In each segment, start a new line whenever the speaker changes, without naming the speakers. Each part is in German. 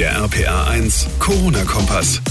Der RPA 1 Corona-Kompass.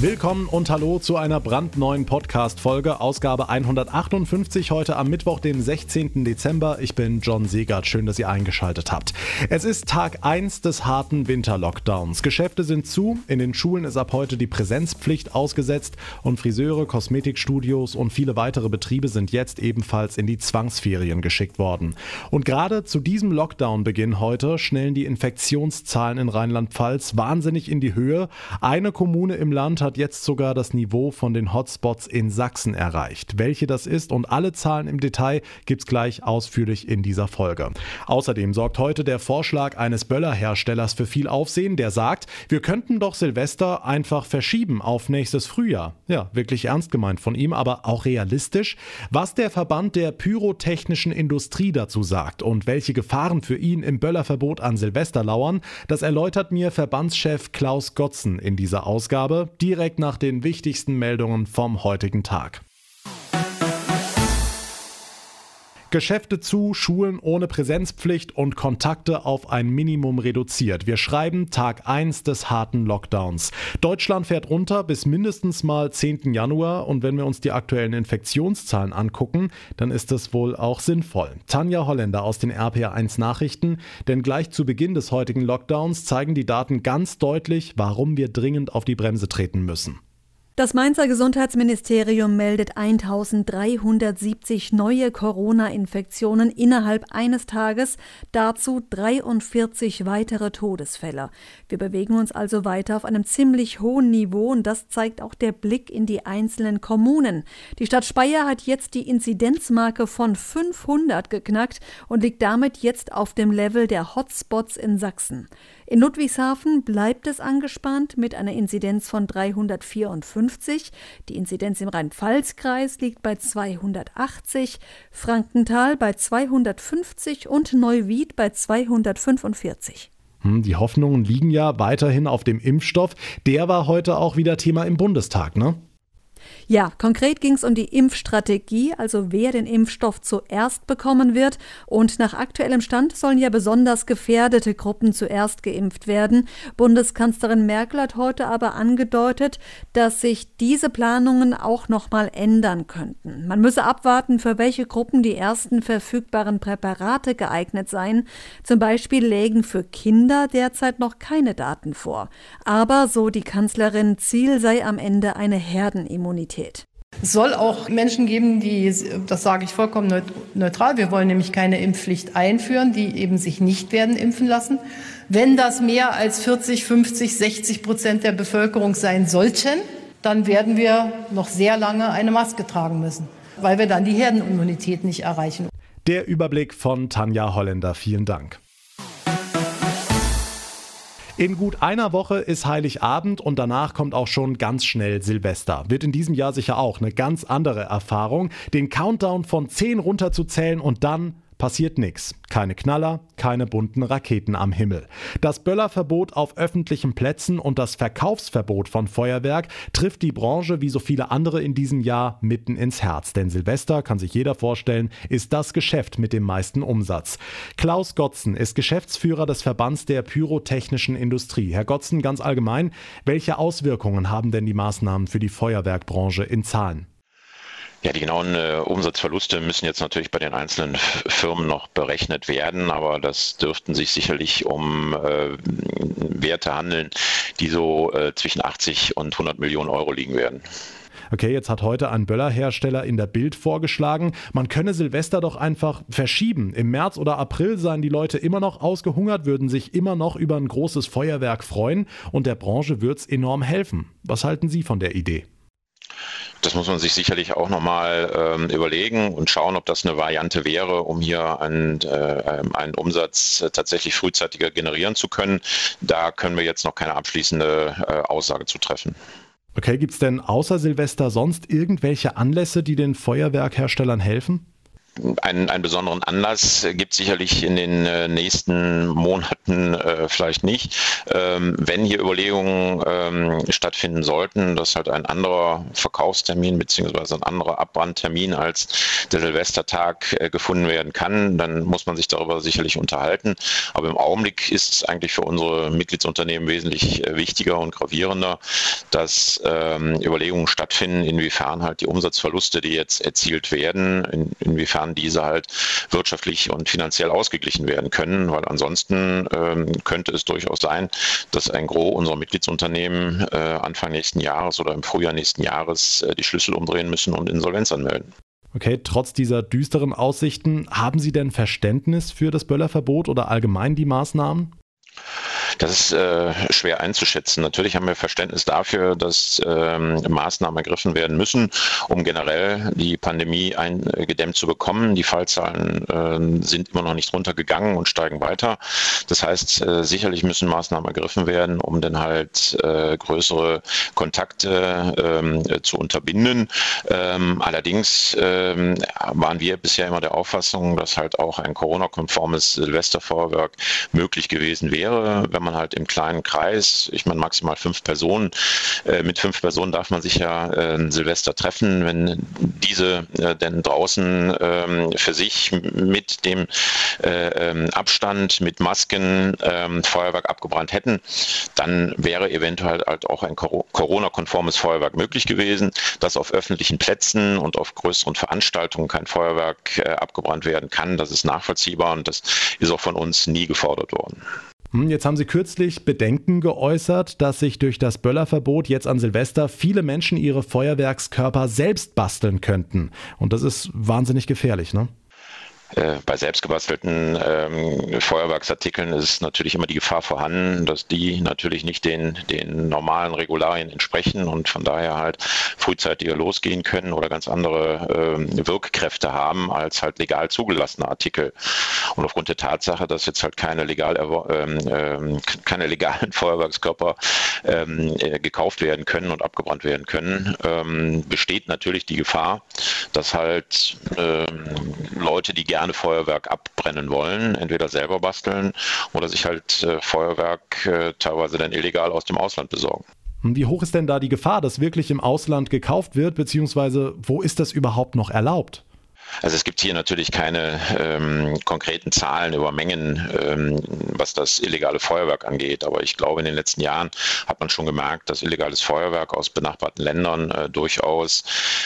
Willkommen und hallo zu einer brandneuen Podcast-Folge, Ausgabe 158, heute am Mittwoch, den 16. Dezember. Ich bin John Segert, schön, dass ihr eingeschaltet habt. Es ist Tag 1 des harten Winterlockdowns. Geschäfte sind zu, in den Schulen ist ab heute die Präsenzpflicht ausgesetzt und Friseure, Kosmetikstudios und viele weitere Betriebe sind jetzt ebenfalls in die Zwangsferien geschickt worden. Und gerade zu diesem Lockdown-Beginn heute schnellen die Infektionszahlen in Rheinland-Pfalz wahnsinnig in die Höhe. Eine Kommune im Land hat jetzt sogar das Niveau von den Hotspots in Sachsen erreicht. Welche das ist und alle Zahlen im Detail gibt's gleich ausführlich in dieser Folge. Außerdem sorgt heute der Vorschlag eines Böllerherstellers für viel Aufsehen, der sagt, wir könnten doch Silvester einfach verschieben auf nächstes Frühjahr. Ja, wirklich ernst gemeint von ihm, aber auch realistisch. Was der Verband der pyrotechnischen Industrie dazu sagt und welche Gefahren für ihn im Böllerverbot an Silvester lauern, das erläutert mir Verbandschef Klaus Gotzen in dieser Ausgabe. Direkt nach den wichtigsten Meldungen vom heutigen Tag. Geschäfte zu, Schulen ohne Präsenzpflicht und Kontakte auf ein Minimum reduziert. Wir schreiben Tag 1 des harten Lockdowns. Deutschland fährt runter bis mindestens mal 10. Januar und wenn wir uns die aktuellen Infektionszahlen angucken, dann ist das wohl auch sinnvoll. Tanja Holländer aus den RPA1 Nachrichten, denn gleich zu Beginn des heutigen Lockdowns zeigen die Daten ganz deutlich, warum wir dringend auf die Bremse treten müssen.
Das Mainzer Gesundheitsministerium meldet 1370 neue Corona-Infektionen innerhalb eines Tages, dazu 43 weitere Todesfälle. Wir bewegen uns also weiter auf einem ziemlich hohen Niveau und das zeigt auch der Blick in die einzelnen Kommunen. Die Stadt Speyer hat jetzt die Inzidenzmarke von 500 geknackt und liegt damit jetzt auf dem Level der Hotspots in Sachsen. In Ludwigshafen bleibt es angespannt mit einer Inzidenz von 354. Die Inzidenz im Rhein-Pfalz-Kreis liegt bei 280, Frankenthal bei 250 und Neuwied bei 245.
Hm, die Hoffnungen liegen ja weiterhin auf dem Impfstoff. Der war heute auch wieder Thema im Bundestag, ne?
Ja, konkret ging es um die Impfstrategie, also wer den Impfstoff zuerst bekommen wird. Und nach aktuellem Stand sollen ja besonders gefährdete Gruppen zuerst geimpft werden. Bundeskanzlerin Merkel hat heute aber angedeutet, dass sich diese Planungen auch noch mal ändern könnten. Man müsse abwarten, für welche Gruppen die ersten verfügbaren Präparate geeignet seien. Zum Beispiel lägen für Kinder derzeit noch keine Daten vor. Aber, so die Kanzlerin, Ziel sei am Ende eine Herdenimmunität. Immunität.
Es soll auch Menschen geben, die, das sage ich vollkommen neutral, wir wollen nämlich keine Impfpflicht einführen, die eben sich nicht werden impfen lassen. Wenn das mehr als 40, 50, 60 Prozent der Bevölkerung sein sollten, dann werden wir noch sehr lange eine Maske tragen müssen, weil wir dann die Herdenimmunität nicht erreichen.
Der Überblick von Tanja Holländer. Vielen Dank. In gut einer Woche ist Heiligabend und danach kommt auch schon ganz schnell Silvester. Wird in diesem Jahr sicher auch eine ganz andere Erfahrung, den Countdown von 10 runterzuzählen und dann passiert nichts. Keine Knaller, keine bunten Raketen am Himmel. Das Böllerverbot auf öffentlichen Plätzen und das Verkaufsverbot von Feuerwerk trifft die Branche wie so viele andere in diesem Jahr mitten ins Herz. Denn Silvester, kann sich jeder vorstellen, ist das Geschäft mit dem meisten Umsatz. Klaus Gotzen ist Geschäftsführer des Verbands der pyrotechnischen Industrie. Herr Gotzen, ganz allgemein, welche Auswirkungen haben denn die Maßnahmen für die Feuerwerkbranche in Zahlen?
Ja, die genauen äh, Umsatzverluste müssen jetzt natürlich bei den einzelnen Firmen noch berechnet werden, aber das dürften sich sicherlich um äh, Werte handeln, die so äh, zwischen 80 und 100 Millionen Euro liegen werden.
Okay, jetzt hat heute ein Böllerhersteller in der Bild vorgeschlagen, man könne Silvester doch einfach verschieben. Im März oder April seien die Leute immer noch ausgehungert, würden sich immer noch über ein großes Feuerwerk freuen und der Branche würde es enorm helfen. Was halten Sie von der Idee?
Das muss man sich sicherlich auch nochmal ähm, überlegen und schauen, ob das eine Variante wäre, um hier einen, äh, einen Umsatz äh, tatsächlich frühzeitiger generieren zu können. Da können wir jetzt noch keine abschließende äh, Aussage zu treffen.
Okay, gibt es denn außer Silvester sonst irgendwelche Anlässe, die den Feuerwerkherstellern helfen?
Einen, einen besonderen Anlass gibt sicherlich in den äh, nächsten Monaten äh, vielleicht nicht. Ähm, wenn hier Überlegungen ähm, stattfinden sollten, dass halt ein anderer Verkaufstermin bzw. ein anderer Abbrandtermin als der Silvestertag äh, gefunden werden kann, dann muss man sich darüber sicherlich unterhalten. Aber im Augenblick ist es eigentlich für unsere Mitgliedsunternehmen wesentlich äh, wichtiger und gravierender, dass ähm, Überlegungen stattfinden, inwiefern halt die Umsatzverluste, die jetzt erzielt werden, in, inwiefern diese halt wirtschaftlich und finanziell ausgeglichen werden können, weil ansonsten ähm, könnte es durchaus sein, dass ein Gros unserer Mitgliedsunternehmen äh, Anfang nächsten Jahres oder im Frühjahr nächsten Jahres äh, die Schlüssel umdrehen müssen und Insolvenz anmelden.
Okay, trotz dieser düsteren Aussichten, haben Sie denn Verständnis für das Böllerverbot oder allgemein die Maßnahmen?
Das ist äh, schwer einzuschätzen. Natürlich haben wir Verständnis dafür, dass ähm, Maßnahmen ergriffen werden müssen, um generell die Pandemie eingedämmt zu bekommen. Die Fallzahlen äh, sind immer noch nicht runtergegangen und steigen weiter. Das heißt, äh, sicherlich müssen Maßnahmen ergriffen werden, um dann halt äh, größere Kontakte ähm, zu unterbinden. Ähm, allerdings ähm, waren wir bisher immer der Auffassung, dass halt auch ein Corona-konformes Silvesterfeuerwerk möglich gewesen wäre, wenn man man halt im kleinen Kreis, ich meine maximal fünf Personen, äh, mit fünf Personen darf man sich ja äh, Silvester treffen, wenn diese äh, denn draußen ähm, für sich mit dem äh, ähm, Abstand, mit Masken ähm, Feuerwerk abgebrannt hätten, dann wäre eventuell halt auch ein Corona-konformes Feuerwerk möglich gewesen, dass auf öffentlichen Plätzen und auf größeren Veranstaltungen kein Feuerwerk äh, abgebrannt werden kann. Das ist nachvollziehbar und das ist auch von uns nie gefordert worden.
Hm, jetzt haben Sie kürzlich Bedenken geäußert, dass sich durch das Böllerverbot jetzt an Silvester viele Menschen ihre Feuerwerkskörper selbst basteln könnten. Und das ist wahnsinnig gefährlich, ne?
Äh, bei selbstgebastelten ähm, Feuerwerksartikeln ist natürlich immer die Gefahr vorhanden, dass die natürlich nicht den, den normalen Regularien entsprechen und von daher halt frühzeitiger losgehen können oder ganz andere ähm, Wirkkräfte haben als halt legal zugelassene Artikel. Und aufgrund der Tatsache, dass jetzt halt keine legal ähm, ähm, keine legalen Feuerwerkskörper ähm, äh, gekauft werden können und abgebrannt werden können, ähm, besteht natürlich die Gefahr, dass halt Leute, die gerne gerne Feuerwerk abbrennen wollen, entweder selber basteln oder sich halt äh, Feuerwerk äh, teilweise dann illegal aus dem Ausland besorgen.
Wie hoch ist denn da die Gefahr, dass wirklich im Ausland gekauft wird, beziehungsweise wo ist das überhaupt noch erlaubt?
Also es gibt hier natürlich keine ähm, konkreten Zahlen über Mengen, ähm, was das illegale Feuerwerk angeht. Aber ich glaube, in den letzten Jahren hat man schon gemerkt, dass illegales Feuerwerk aus benachbarten Ländern äh, durchaus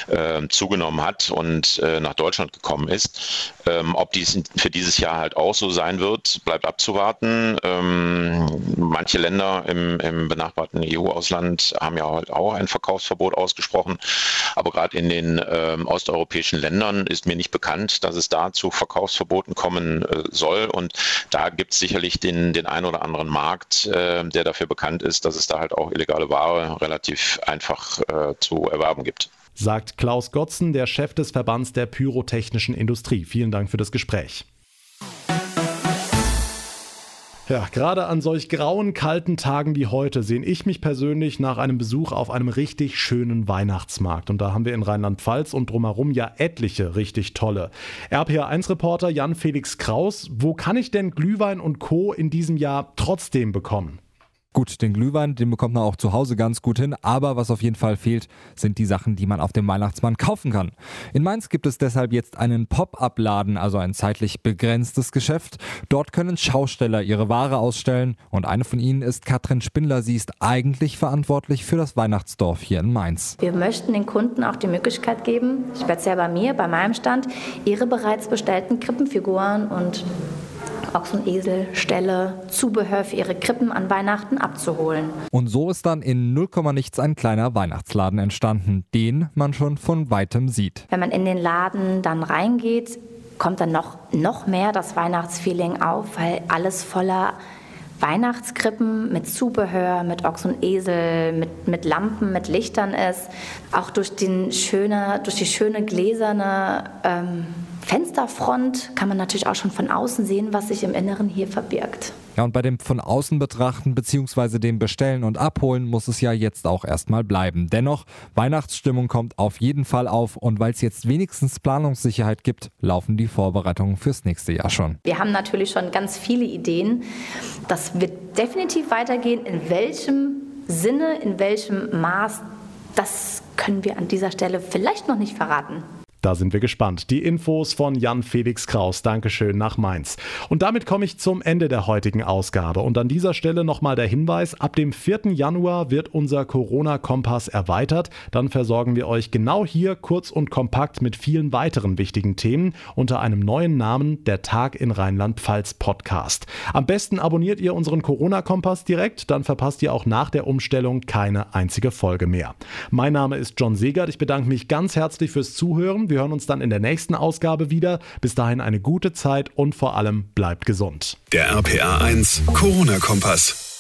äh, zugenommen hat und äh, nach Deutschland gekommen ist. Ähm, ob dies für dieses Jahr halt auch so sein wird, bleibt abzuwarten. Ähm, manche Länder im, im benachbarten EU-Ausland haben ja halt auch ein Verkaufsverbot ausgesprochen. Aber gerade in den ähm, osteuropäischen Ländern ist mir nicht bekannt, dass es da zu Verkaufsverboten kommen äh, soll. Und da gibt es sicherlich den, den einen oder anderen Markt, äh, der dafür bekannt ist, dass es da halt auch illegale Ware relativ einfach äh, zu erwerben gibt
sagt Klaus Gotzen, der Chef des Verbands der pyrotechnischen Industrie. Vielen Dank für das Gespräch. Ja, gerade an solch grauen, kalten Tagen wie heute sehne ich mich persönlich nach einem Besuch auf einem richtig schönen Weihnachtsmarkt. Und da haben wir in Rheinland-Pfalz und drumherum ja etliche richtig tolle. RPA1-Reporter Jan-Felix Kraus, wo kann ich denn Glühwein und Co. in diesem Jahr trotzdem bekommen?
Gut, den Glühwein, den bekommt man auch zu Hause ganz gut hin, aber was auf jeden Fall fehlt, sind die Sachen, die man auf dem Weihnachtsmann kaufen kann. In Mainz gibt es deshalb jetzt einen Pop-up-Laden, also ein zeitlich begrenztes Geschäft. Dort können Schausteller ihre Ware ausstellen und eine von ihnen ist Katrin Spindler. Sie ist eigentlich verantwortlich für das Weihnachtsdorf hier in Mainz.
Wir möchten den Kunden auch die Möglichkeit geben, speziell bei mir, bei meinem Stand, ihre bereits bestellten Krippenfiguren und Ochs und Esel, Ställe, Zubehör für ihre Krippen an Weihnachten abzuholen.
Und so ist dann in 0, nichts ein kleiner Weihnachtsladen entstanden, den man schon von weitem sieht.
Wenn man in den Laden dann reingeht, kommt dann noch, noch mehr das Weihnachtsfeeling auf, weil alles voller Weihnachtskrippen mit Zubehör, mit Ochs und Esel, mit, mit Lampen, mit Lichtern ist. Auch durch, den schöne, durch die schöne gläserne ähm, Fensterfront kann man natürlich auch schon von außen sehen, was sich im Inneren hier verbirgt.
Ja, und bei dem von außen betrachten bzw. dem Bestellen und Abholen muss es ja jetzt auch erstmal bleiben. Dennoch, Weihnachtsstimmung kommt auf jeden Fall auf und weil es jetzt wenigstens Planungssicherheit gibt, laufen die Vorbereitungen fürs nächste Jahr schon.
Wir haben natürlich schon ganz viele Ideen. Das wird definitiv weitergehen. In welchem Sinne, in welchem Maß, das können wir an dieser Stelle vielleicht noch nicht verraten.
Da sind wir gespannt. Die Infos von Jan Felix Kraus. Dankeschön nach Mainz. Und damit komme ich zum Ende der heutigen Ausgabe. Und an dieser Stelle nochmal der Hinweis, ab dem 4. Januar wird unser Corona-Kompass erweitert. Dann versorgen wir euch genau hier kurz und kompakt mit vielen weiteren wichtigen Themen unter einem neuen Namen, der Tag in Rheinland-Pfalz Podcast. Am besten abonniert ihr unseren Corona-Kompass direkt, dann verpasst ihr auch nach der Umstellung keine einzige Folge mehr. Mein Name ist John Segert. Ich bedanke mich ganz herzlich fürs Zuhören. Wir hören uns dann in der nächsten Ausgabe wieder. Bis dahin eine gute Zeit und vor allem bleibt gesund.
Der RPA 1 Corona-Kompass.